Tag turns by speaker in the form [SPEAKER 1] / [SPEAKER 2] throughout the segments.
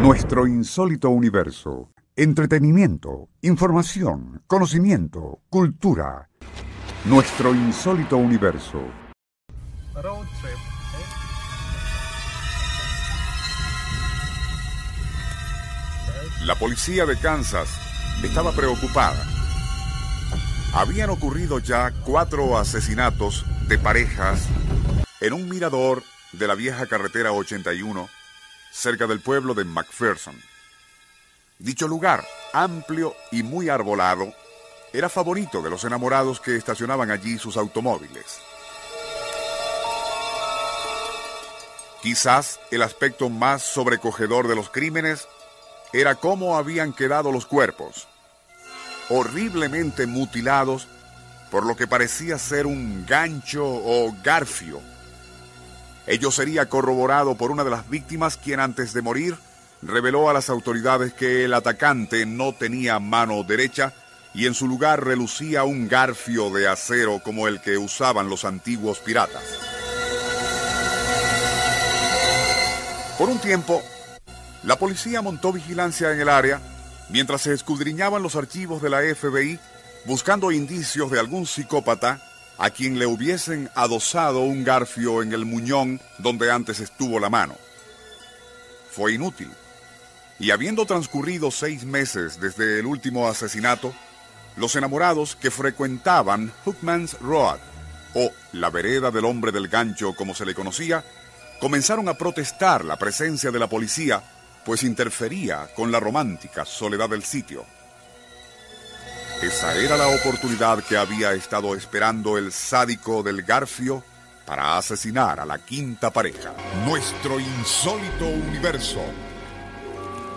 [SPEAKER 1] Nuestro insólito universo. Entretenimiento, información, conocimiento, cultura. Nuestro insólito universo.
[SPEAKER 2] Road trip.
[SPEAKER 3] La policía de Kansas estaba preocupada. Habían ocurrido ya cuatro asesinatos de parejas en un mirador de la vieja carretera 81 cerca del pueblo de McPherson. Dicho lugar, amplio y muy arbolado, era favorito de los enamorados que estacionaban allí sus automóviles. Quizás el aspecto más sobrecogedor de los crímenes era cómo habían quedado los cuerpos, horriblemente mutilados por lo que parecía ser un gancho o garfio. Ello sería corroborado por una de las víctimas quien antes de morir reveló a las autoridades que el atacante no tenía mano derecha y en su lugar relucía un garfio de acero como el que usaban los antiguos piratas. Por un tiempo, la policía montó vigilancia en el área mientras se escudriñaban los archivos de la FBI buscando indicios de algún psicópata a quien le hubiesen adosado un garfio en el muñón donde antes estuvo la mano. Fue inútil. Y habiendo transcurrido seis meses desde el último asesinato, los enamorados que frecuentaban Hookman's Road, o la vereda del hombre del gancho como se le conocía, comenzaron a protestar la presencia de la policía pues interfería con la romántica soledad del sitio. Esa era la oportunidad que había estado esperando el sádico del Garfio para asesinar a la quinta pareja. Nuestro insólito universo.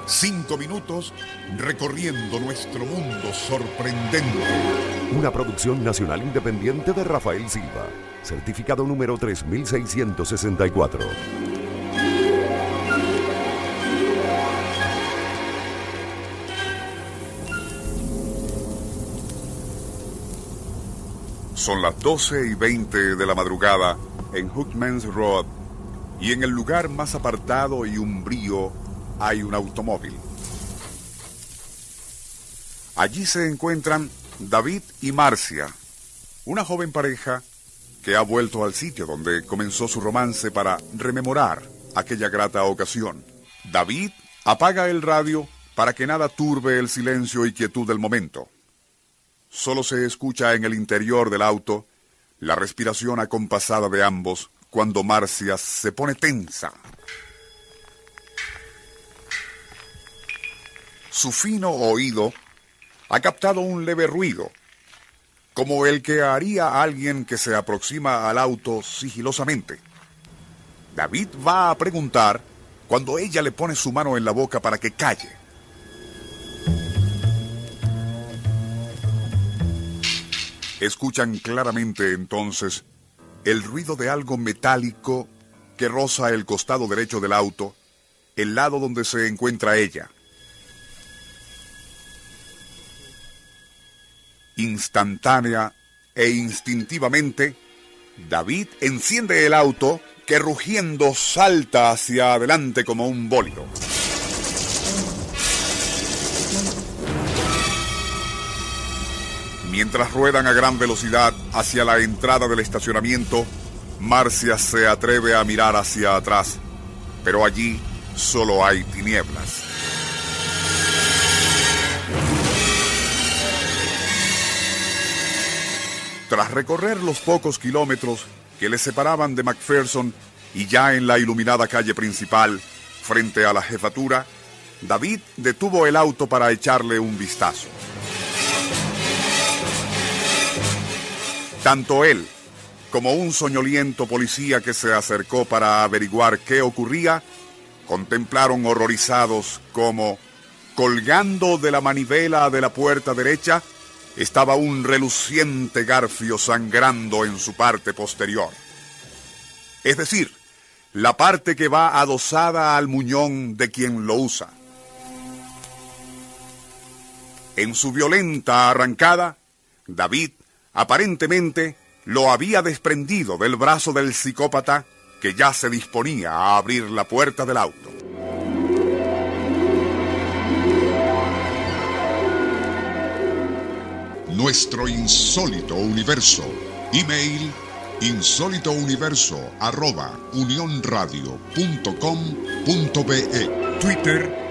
[SPEAKER 3] Cinco minutos recorriendo nuestro mundo sorprendente.
[SPEAKER 4] Una producción nacional independiente de Rafael Silva. Certificado número 3664.
[SPEAKER 3] Son las 12 y 20 de la madrugada en Hookman's Road y en el lugar más apartado y umbrío hay un automóvil. Allí se encuentran David y Marcia, una joven pareja que ha vuelto al sitio donde comenzó su romance para rememorar aquella grata ocasión. David apaga el radio para que nada turbe el silencio y quietud del momento. Solo se escucha en el interior del auto la respiración acompasada de ambos cuando Marcia se pone tensa. Su fino oído ha captado un leve ruido, como el que haría alguien que se aproxima al auto sigilosamente. David va a preguntar cuando ella le pone su mano en la boca para que calle. Escuchan claramente entonces el ruido de algo metálico que roza el costado derecho del auto, el lado donde se encuentra ella. Instantánea e instintivamente, David enciende el auto que rugiendo salta hacia adelante como un bólido. Mientras ruedan a gran velocidad hacia la entrada del estacionamiento, Marcia se atreve a mirar hacia atrás, pero allí solo hay tinieblas. Tras recorrer los pocos kilómetros que le separaban de McPherson y ya en la iluminada calle principal, frente a la jefatura, David detuvo el auto para echarle un vistazo. Tanto él como un soñoliento policía que se acercó para averiguar qué ocurría, contemplaron horrorizados como, colgando de la manivela de la puerta derecha, estaba un reluciente garfio sangrando en su parte posterior. Es decir, la parte que va adosada al muñón de quien lo usa. En su violenta arrancada, David Aparentemente lo había desprendido del brazo del psicópata que ya se disponía a abrir la puerta del auto. Nuestro insólito universo. Email insólitouniverso.unionradio.com.be
[SPEAKER 1] Twitter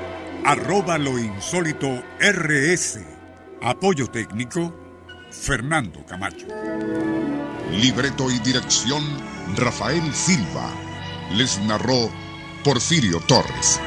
[SPEAKER 1] arroba lo insólito RS. Apoyo técnico Fernando Camacho.
[SPEAKER 3] Libreto y dirección, Rafael Silva. Les narró Porfirio Torres.